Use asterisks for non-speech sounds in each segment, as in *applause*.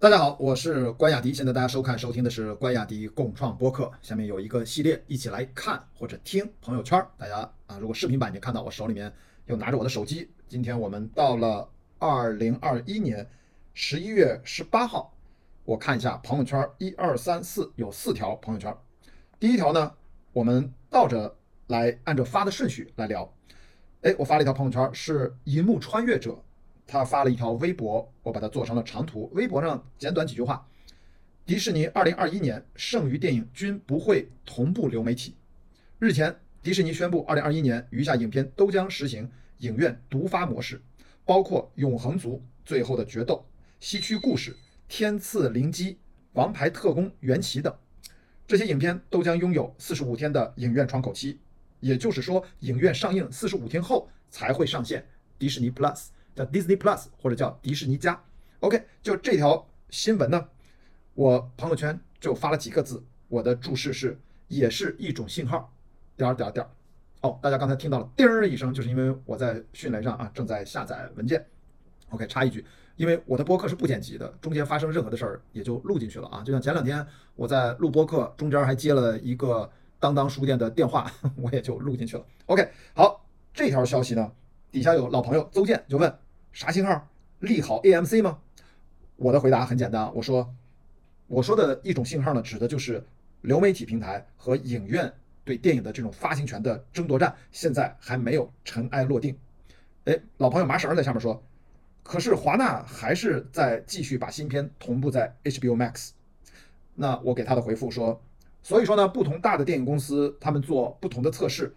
大家好，我是关雅迪。现在大家收看、收听的是关雅迪共创播客。下面有一个系列，一起来看或者听朋友圈。大家啊，如果视频版，你看到我手里面又拿着我的手机。今天我们到了二零二一年十一月十八号，我看一下朋友圈，一二三四，有四条朋友圈。第一条呢，我们倒着来，按照发的顺序来聊。哎，我发了一条朋友圈，是银幕穿越者。他发了一条微博，我把它做成了长图。微博上简短几句话：迪士尼二零二一年剩余电影均不会同步流媒体。日前，迪士尼宣布，二零二一年余下影片都将实行影院独发模式，包括《永恒族》《最后的决斗》《西区故事》《天赐灵机》《王牌特工：缘起》等。这些影片都将拥有四十五天的影院窗口期，也就是说，影院上映四十五天后才会上线迪士尼 Plus。叫 Disney Plus 或者叫迪士尼加，OK，就这条新闻呢，我朋友圈就发了几个字，我的注释是也是一种信号，点儿点儿点儿。哦，大家刚才听到了叮儿一声，就是因为我在迅雷上啊正在下载文件。OK，插一句，因为我的播客是不剪辑的，中间发生任何的事儿也就录进去了啊。就像前两天我在录播客，中间还接了一个当当书店的电话，*laughs* 我也就录进去了。OK，好，这条消息呢，底下有老朋友邹建就问。啥信号？利好 AMC 吗？我的回答很简单，我说，我说的一种信号呢，指的就是流媒体平台和影院对电影的这种发行权的争夺战，现在还没有尘埃落定。哎，老朋友麻绳在下面说，可是华纳还是在继续把新片同步在 HBO Max。那我给他的回复说，所以说呢，不同大的电影公司他们做不同的测试，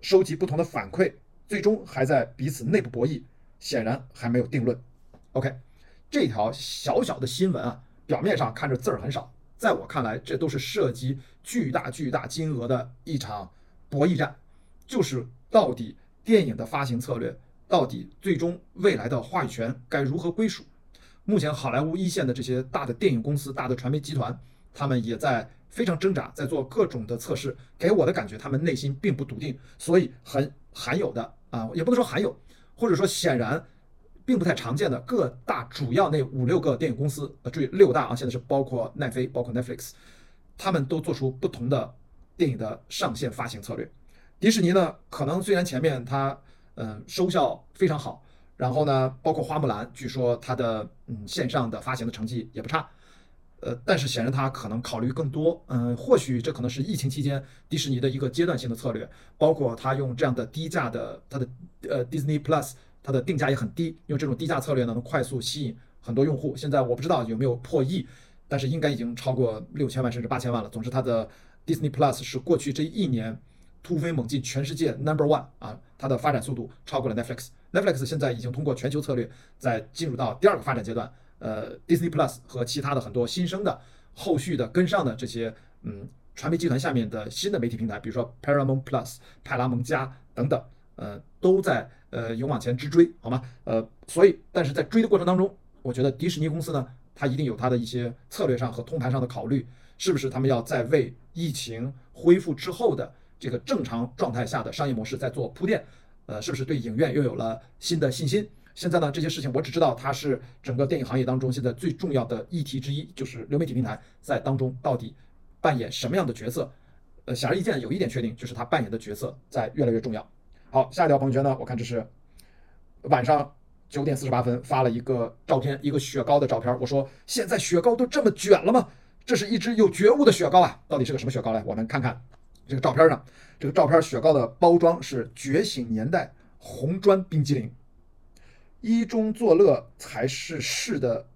收集不同的反馈，最终还在彼此内部博弈。显然还没有定论。OK，这条小小的新闻啊，表面上看着字儿很少，在我看来，这都是涉及巨大巨大金额的一场博弈战，就是到底电影的发行策略，到底最终未来的话语权该如何归属？目前好莱坞一线的这些大的电影公司、大的传媒集团，他们也在非常挣扎，在做各种的测试。给我的感觉，他们内心并不笃定，所以很罕有的啊，也不能说罕有。或者说，显然并不太常见的各大主要那五六个电影公司，呃，注意六大啊，现在是包括奈飞，包括 Netflix，他们都做出不同的电影的上线发行策略。迪士尼呢，可能虽然前面它嗯收效非常好，然后呢，包括花木兰，据说它的嗯线上的发行的成绩也不差，呃，但是显然它可能考虑更多，嗯，或许这可能是疫情期间迪士尼的一个阶段性的策略，包括它用这样的低价的它的。呃，Disney Plus 它的定价也很低，用这种低价策略呢，能快速吸引很多用户。现在我不知道有没有破亿，但是应该已经超过六千万甚至八千万了。总之，它的 Disney Plus 是过去这一年突飞猛进，全世界 Number One 啊，它的发展速度超过了 Netflix。Netflix 现在已经通过全球策略在进入到第二个发展阶段。呃，Disney Plus 和其他的很多新生的、后续的跟上的这些嗯传媒集团下面的新的媒体平台，比如说 Paramount Plus、派拉蒙加等等。呃，都在呃勇往前直追，好吗？呃，所以，但是在追的过程当中，我觉得迪士尼公司呢，它一定有它的一些策略上和通盘上的考虑，是不是他们要在为疫情恢复之后的这个正常状态下的商业模式在做铺垫？呃，是不是对影院又有了新的信心？现在呢，这些事情我只知道它是整个电影行业当中现在最重要的议题之一，就是流媒体平台在当中到底扮演什么样的角色？呃，显而易见，有一点确定，就是它扮演的角色在越来越重要。好，下一条朋友圈呢？我看这是晚上九点四十八分发了一个照片，一个雪糕的照片。我说现在雪糕都这么卷了吗？这是一只有觉悟的雪糕啊！到底是个什么雪糕来？我们看看这个照片上，这个照片雪糕的包装是觉醒年代红砖冰激凌。一中作乐才是事的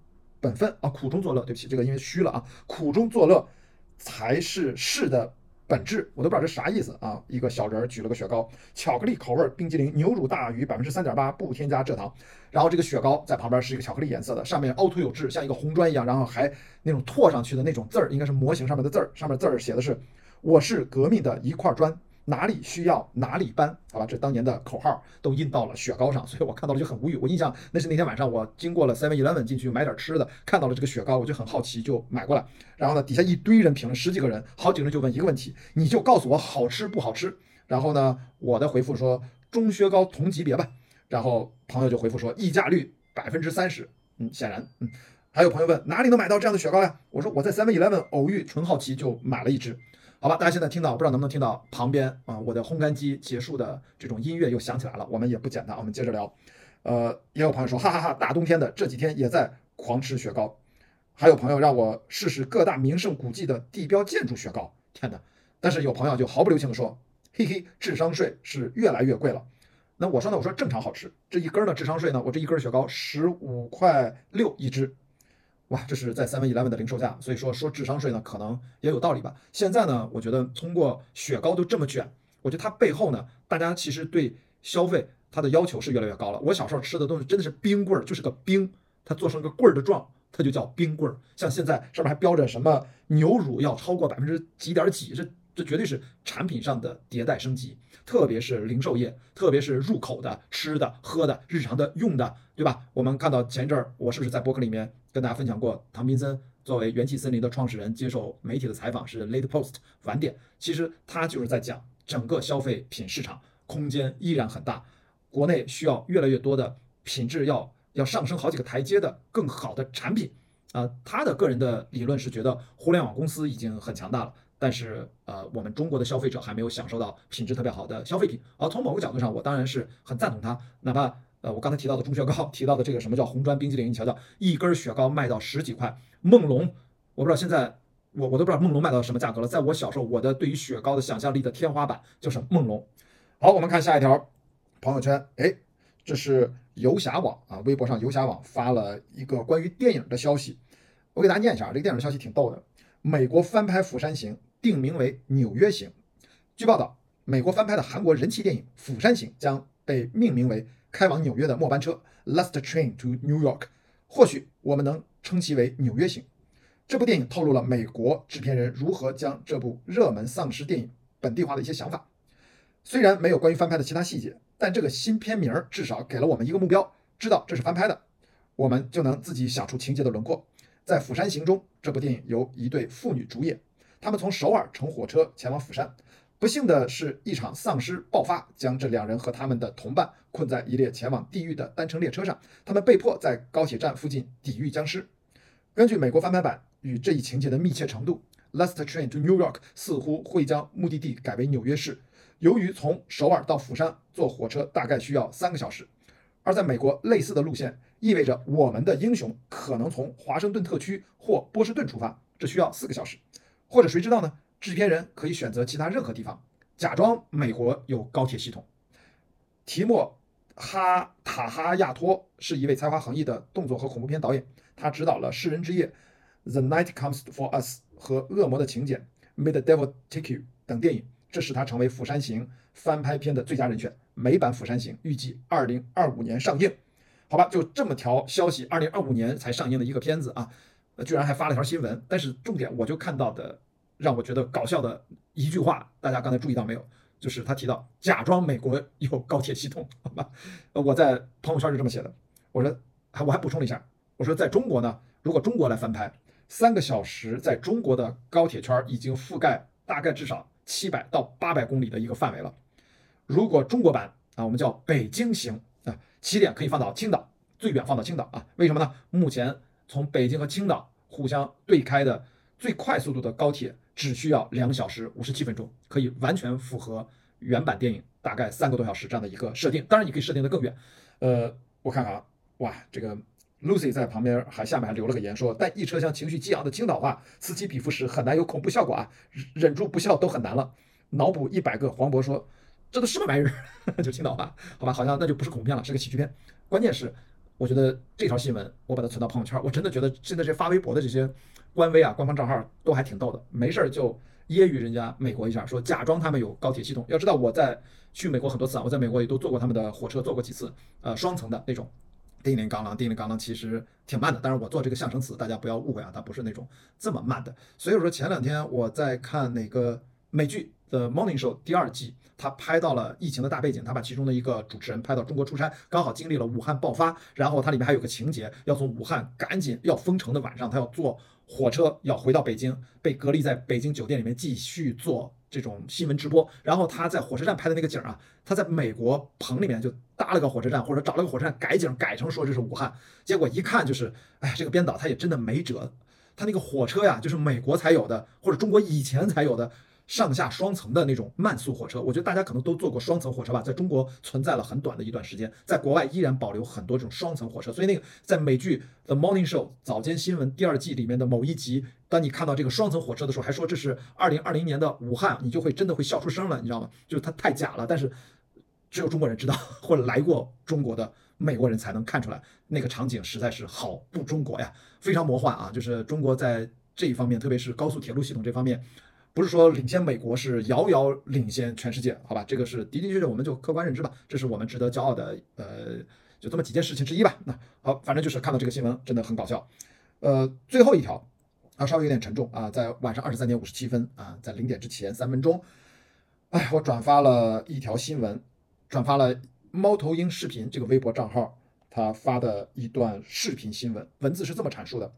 本分啊！苦中作乐，对不起，这个因为虚了啊！苦中作乐才是事的。本质我都不知道这啥意思啊！一个小人举了个雪糕，巧克力口味冰激凌，牛乳大于百分之三点八，不添加蔗糖。然后这个雪糕在旁边是一个巧克力颜色的，上面凹凸有致，像一个红砖一样，然后还那种拓上去的那种字儿，应该是模型上面的字儿，上面字儿写的是“我是革命的一块砖”。哪里需要哪里搬，好吧，这当年的口号都印到了雪糕上，所以我看到了就很无语。我印象那是那天晚上我经过了 Seven Eleven 进去买点吃的，看到了这个雪糕，我就很好奇，就买过来。然后呢，底下一堆人评论，十几个人，好几个人就问一个问题，你就告诉我好吃不好吃。然后呢，我的回复说中雪糕同级别吧。然后朋友就回复说溢价率百分之三十。嗯，显然，嗯，还有朋友问哪里能买到这样的雪糕呀？我说我在 Seven Eleven 偶遇，纯好奇就买了一只。好吧，大家现在听到不知道能不能听到旁边啊，我的烘干机结束的这种音乐又响起来了。我们也不简单，我们接着聊。呃，也有朋友说哈哈哈，大冬天的这几天也在狂吃雪糕。还有朋友让我试试各大名胜古迹的地标建筑雪糕。天哪！但是有朋友就毫不留情的说，嘿嘿，智商税是越来越贵了。那我说呢，我说正常好吃，这一根的智商税呢，我这一根雪糕十五块六一只。哇，这是在 Seven Eleven 的零售价，所以说说智商税呢，可能也有道理吧。现在呢，我觉得通过雪糕都这么卷，我觉得它背后呢，大家其实对消费它的要求是越来越高了。我小时候吃的东西真的是冰棍儿，就是个冰，它做成个棍儿的状，它就叫冰棍儿。像现在上面还标着什么牛乳要超过百分之几点几，这这绝对是产品上的迭代升级。特别是零售业，特别是入口的吃的、喝的、日常的用的，对吧？我们看到前一阵儿，我是不是在博客里面跟大家分享过，唐斌森作为元气森林的创始人接受媒体的采访是 late post 晚点，其实他就是在讲整个消费品市场空间依然很大，国内需要越来越多的品质要要上升好几个台阶的更好的产品啊。他的个人的理论是觉得互联网公司已经很强大了。但是，呃，我们中国的消费者还没有享受到品质特别好的消费品。而从某个角度上，我当然是很赞同他。哪怕，呃，我刚才提到的钟薛高，提到的这个什么叫红砖冰激凌，你瞧瞧，一根雪糕卖到十几块。梦龙，我不知道现在，我我都不知道梦龙卖到什么价格了。在我小时候，我的对于雪糕的想象力的天花板就是梦龙。好，我们看下一条朋友圈，哎，这是游侠网啊，微博上游侠网发了一个关于电影的消息，我给大家念一下，这个电影消息挺逗的。美国翻拍《釜山行》。定名为《纽约行》。据报道，美国翻拍的韩国人气电影《釜山行》将被命名为“开往纽约的末班车 ”（Last Train to New York）。或许我们能称其为《纽约行》。这部电影透露了美国制片人如何将这部热门丧尸电影本地化的一些想法。虽然没有关于翻拍的其他细节，但这个新片名至少给了我们一个目标：知道这是翻拍的，我们就能自己想出情节的轮廓。在《釜山行》中，这部电影由一对父女主演。他们从首尔乘火车前往釜山，不幸的是，一场丧尸爆发，将这两人和他们的同伴困在一列前往地狱的单程列车上。他们被迫在高铁站附近抵御僵尸。根据美国翻拍版与这一情节的密切程度，《Last Train to New York》似乎会将目的地改为纽约市。由于从首尔到釜山坐火车大概需要三个小时，而在美国类似的路线意味着我们的英雄可能从华盛顿特区或波士顿出发，这需要四个小时。或者谁知道呢？制片人可以选择其他任何地方，假装美国有高铁系统。提莫哈塔哈亚托是一位才华横溢的动作和恐怖片导演，他执导了《世人之夜》《The Night Comes for Us》和《恶魔的请柬》《May the Devil Take You》等电影，这使他成为《釜山行》翻拍片的最佳人选。美版《釜山行》预计二零二五年上映。好吧，就这么条消息，二零二五年才上映的一个片子啊。居然还发了条新闻，但是重点我就看到的让我觉得搞笑的一句话，大家刚才注意到没有？就是他提到假装美国有高铁系统，好吧？呃，我在朋友圈是这么写的，我说还我还补充了一下，我说在中国呢，如果中国来翻拍，三个小时在中国的高铁圈已经覆盖大概至少七百到八百公里的一个范围了。如果中国版啊，我们叫北京行啊，起点可以放到青岛，最远放到青岛啊？为什么呢？目前。从北京和青岛互相对开的最快速度的高铁，只需要两小时五十七分钟，可以完全符合原版电影大概三个多小时这样的一个设定。当然，你可以设定的更远。呃，我看看啊，哇，这个 Lucy 在旁边还下面还留了个言说，但一车厢情绪激昂的青岛话此起彼伏时很难有恐怖效果啊，忍住不笑都很难了。脑补一百个黄渤说，这都什么玩意儿？*laughs* 就青岛话，好吧，好像那就不是恐怖片了，是个喜剧片。关键是。我觉得这条新闻我把它存到朋友圈，我真的觉得现在这发微博的这些官微啊、官方账号都还挺逗的，没事儿就揶揄人家美国一下，说假装他们有高铁系统。要知道我在去美国很多次啊，我在美国也都坐过他们的火车，坐过几次，呃，双层的那种，叮铃咣啷，叮铃咣啷，其实挺慢的。当然我做这个象声词，大家不要误会啊，它不是那种这么慢的。所以说前两天我在看哪个美剧 The Morning Show 第二季，他拍到了疫情的大背景，他把其中的一个主持人拍到中国出差，刚好经历了武汉爆发，然后它里面还有个情节，要从武汉赶紧要封城的晚上，他要坐火车要回到北京，被隔离在北京酒店里面继续做这种新闻直播。然后他在火车站拍的那个景啊，他在美国棚里面就搭了个火车站，或者找了个火车站改景改成说这是武汉，结果一看就是，哎，这个编导他也真的没辙，他那个火车呀，就是美国才有的，或者中国以前才有的。上下双层的那种慢速火车，我觉得大家可能都坐过双层火车吧，在中国存在了很短的一段时间，在国外依然保留很多这种双层火车。所以那个在美剧《The Morning Show》早间新闻第二季里面的某一集，当你看到这个双层火车的时候，还说这是二零二零年的武汉，你就会真的会笑出声了，你知道吗？就是它太假了，但是只有中国人知道，或者来过中国的美国人才能看出来，那个场景实在是好不中国呀，非常魔幻啊！就是中国在这一方面，特别是高速铁路系统这方面。不是说领先美国，是遥遥领先全世界，好吧？这个是的的确确，我们就客观认知吧，这是我们值得骄傲的，呃，就这么几件事情之一吧。那好，反正就是看到这个新闻真的很搞笑。呃，最后一条啊，稍微有点沉重啊，在晚上二十三点五十七分啊，在零点之前三分钟，哎，我转发了一条新闻，转发了猫头鹰视频这个微博账号他发的一段视频新闻，文字是这么阐述的：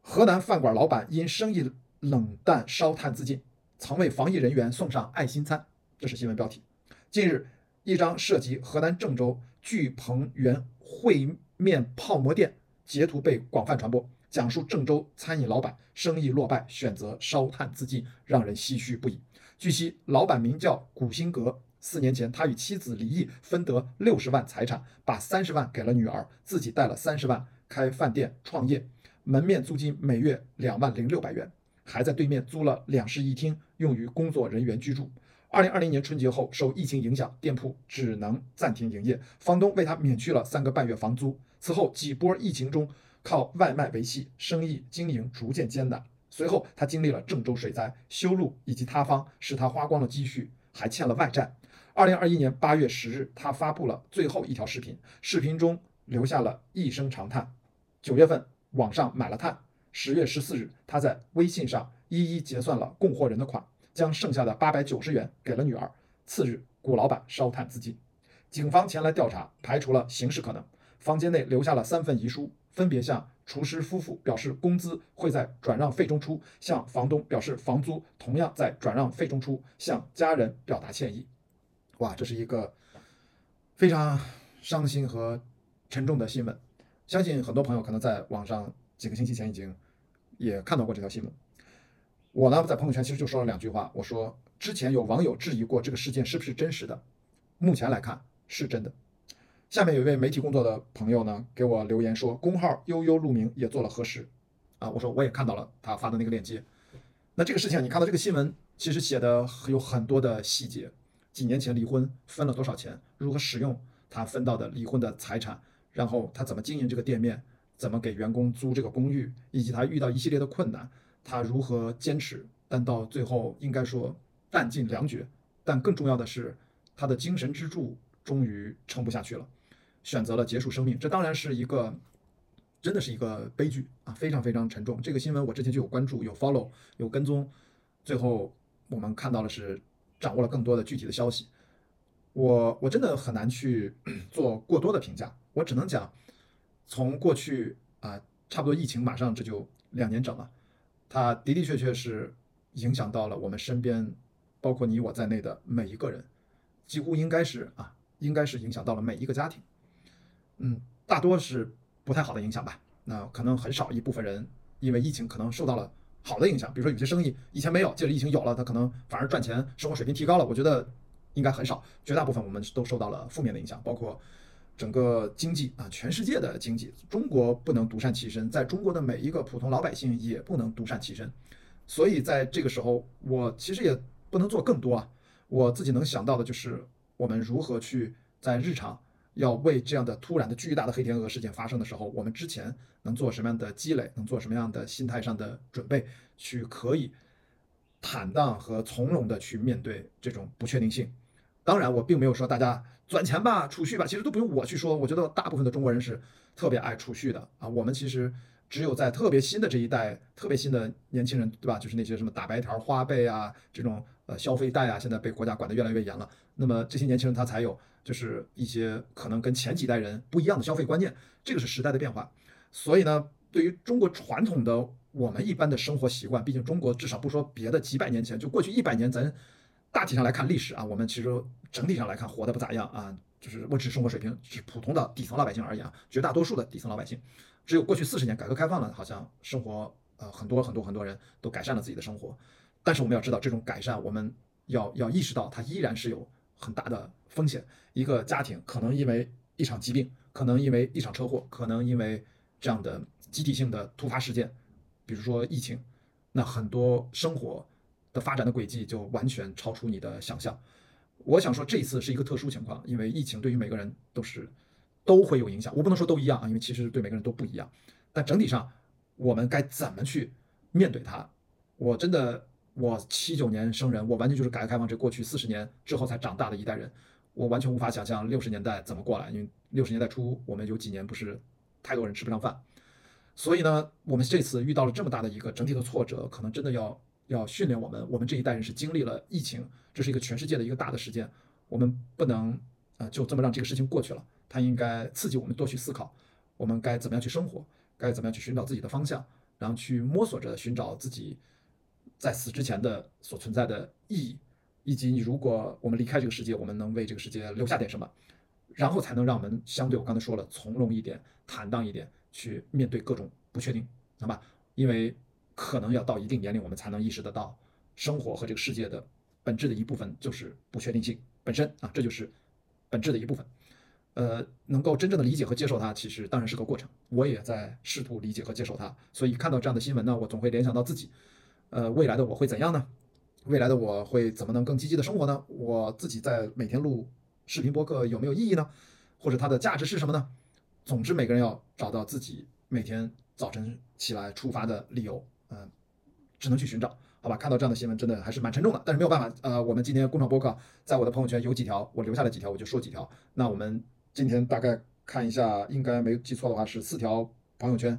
河南饭馆老板因生意。冷淡烧炭自尽，曾为防疫人员送上爱心餐。这是新闻标题。近日，一张涉及河南郑州聚鹏园烩面泡馍店截图被广泛传播，讲述郑州餐饮老板生意落败，选择烧炭自尽，让人唏嘘不已。据悉，老板名叫古新阁。四年前，他与妻子离异，分得六十万财产，把三十万给了女儿，自己带了三十万开饭店创业，门面租金每月两万零六百元。还在对面租了两室一厅，用于工作人员居住。二零二零年春节后，受疫情影响，店铺只能暂停营业，房东为他免去了三个半月房租。此后几波疫情中，靠外卖维系生意，经营逐渐艰难。随后，他经历了郑州水灾、修路以及塌方，使他花光了积蓄，还欠了外债。二零二一年八月十日，他发布了最后一条视频，视频中留下了一声长叹。九月份，网上买了炭。十月十四日，他在微信上一一结算了供货人的款，将剩下的八百九十元给了女儿。次日，古老板烧炭自尽。警方前来调查，排除了刑事可能。房间内留下了三份遗书，分别向厨师夫妇表示工资会在转让费中出，向房东表示房租同样在转让费中出，向家人表达歉意。哇，这是一个非常伤心和沉重的新闻。相信很多朋友可能在网上。几个星期前已经也看到过这条新闻。我呢在朋友圈其实就说了两句话，我说之前有网友质疑过这个事件是不是真实的，目前来看是真的。下面有一位媒体工作的朋友呢给我留言说，公号悠悠鹿鸣也做了核实啊，我说我也看到了他发的那个链接。那这个事情你看到这个新闻其实写的有很多的细节，几年前离婚分了多少钱，如何使用他分到的离婚的财产，然后他怎么经营这个店面。怎么给员工租这个公寓，以及他遇到一系列的困难，他如何坚持？但到最后应该说弹尽粮绝。但更重要的是，他的精神支柱终于撑不下去了，选择了结束生命。这当然是一个，真的是一个悲剧啊，非常非常沉重。这个新闻我之前就有关注、有 follow、有跟踪，最后我们看到了是掌握了更多的具体的消息。我我真的很难去 *clears throat* 做过多的评价，我只能讲。从过去啊，差不多疫情马上这就两年整了，它的的确确是影响到了我们身边，包括你我在内的每一个人，几乎应该是啊，应该是影响到了每一个家庭。嗯，大多是不太好的影响吧。那可能很少一部分人因为疫情可能受到了好的影响，比如说有些生意以前没有，借着疫情有了，他可能反而赚钱，生活水平提高了。我觉得应该很少，绝大部分我们都受到了负面的影响，包括。整个经济啊，全世界的经济，中国不能独善其身，在中国的每一个普通老百姓也不能独善其身，所以在这个时候，我其实也不能做更多啊。我自己能想到的就是，我们如何去在日常要为这样的突然的巨大的黑天鹅事件发生的时候，我们之前能做什么样的积累，能做什么样的心态上的准备，去可以坦荡和从容的去面对这种不确定性。当然，我并没有说大家。赚钱吧，储蓄吧，其实都不用我去说。我觉得大部分的中国人是特别爱储蓄的啊。我们其实只有在特别新的这一代，特别新的年轻人，对吧？就是那些什么打白条、花呗啊，这种呃消费贷啊，现在被国家管得越来越严了。那么这些年轻人他才有就是一些可能跟前几代人不一样的消费观念，这个是时代的变化。所以呢，对于中国传统的我们一般的生活习惯，毕竟中国至少不说别的，几百年前就过去一百年，咱大体上来看历史啊，我们其实整体上来看活得不咋样啊。就是物质生活水平是普通的底层老百姓而言啊，绝大多数的底层老百姓，只有过去四十年改革开放了，好像生活呃很多很多很多人都改善了自己的生活。但是我们要知道，这种改善我们要要意识到，它依然是有很大的风险。一个家庭可能因为一场疾病，可能因为一场车祸，可能因为这样的集体性的突发事件，比如说疫情，那很多生活的发展的轨迹就完全超出你的想象。我想说，这一次是一个特殊情况，因为疫情对于每个人都是都会有影响。我不能说都一样啊，因为其实对每个人都不一样。但整体上，我们该怎么去面对它？我真的，我七九年生人，我完全就是改革开放这过去四十年之后才长大的一代人，我完全无法想象六十年代怎么过来。因为六十年代初，我们有几年不是太多人吃不上饭，所以呢，我们这次遇到了这么大的一个整体的挫折，可能真的要。要训练我们，我们这一代人是经历了疫情，这是一个全世界的一个大的事件，我们不能呃就这么让这个事情过去了，它应该刺激我们多去思考，我们该怎么样去生活，该怎么样去寻找自己的方向，然后去摸索着寻找自己在死之前的所存在的意义，以及你如果我们离开这个世界，我们能为这个世界留下点什么，然后才能让我们相对我刚才说了从容一点、坦荡一点去面对各种不确定，好吧？因为。可能要到一定年龄，我们才能意识得到，生活和这个世界的本质的一部分就是不确定性本身啊，这就是本质的一部分。呃，能够真正的理解和接受它，其实当然是个过程。我也在试图理解和接受它，所以看到这样的新闻呢，我总会联想到自己。呃，未来的我会怎样呢？未来的我会怎么能更积极的生活呢？我自己在每天录视频播客有没有意义呢？或者它的价值是什么呢？总之，每个人要找到自己每天早晨起来出发的理由。嗯，只能去寻找，好吧？看到这样的新闻，真的还是蛮沉重的。但是没有办法，呃，我们今天工厂播客在我的朋友圈有几条，我留下了几条，我就说几条。那我们今天大概看一下，应该没记错的话是四条朋友圈，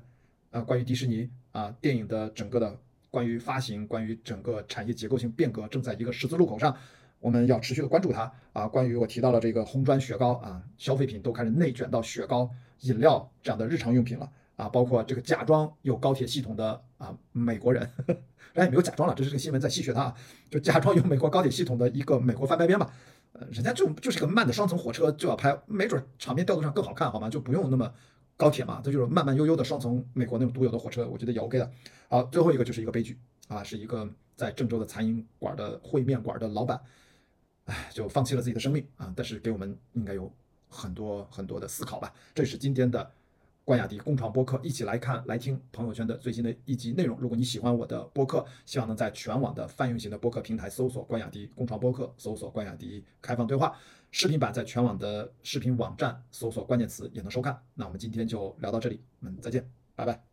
啊，关于迪士尼啊电影的整个的关于发行，关于整个产业结构性变革正在一个十字路口上，我们要持续的关注它啊。关于我提到了这个红砖雪糕啊，消费品都开始内卷到雪糕、饮料这样的日常用品了。啊，包括这个假装有高铁系统的啊美国人，人家也没有假装了，这是个新闻在戏谑他，就假装有美国高铁系统的一个美国翻拍片吧，呃，人家就就是个慢的双层火车就要拍，没准场面调度上更好看，好吗？就不用那么高铁嘛，这就是慢慢悠悠的双层美国那种独有的火车，我觉得也 OK 的。好，最后一个就是一个悲剧啊，是一个在郑州的餐饮馆的烩面馆的老板，哎，就放弃了自己的生命啊，但是给我们应该有很多很多的思考吧。这是今天的。关雅迪共创播客，一起来看、来听朋友圈的最新的一集内容。如果你喜欢我的播客，希望能在全网的泛用型的播客平台搜索“关雅迪共创播客”，搜索“关雅迪开放对话”。视频版在全网的视频网站搜索关键词也能收看。那我们今天就聊到这里，我们再见，拜拜。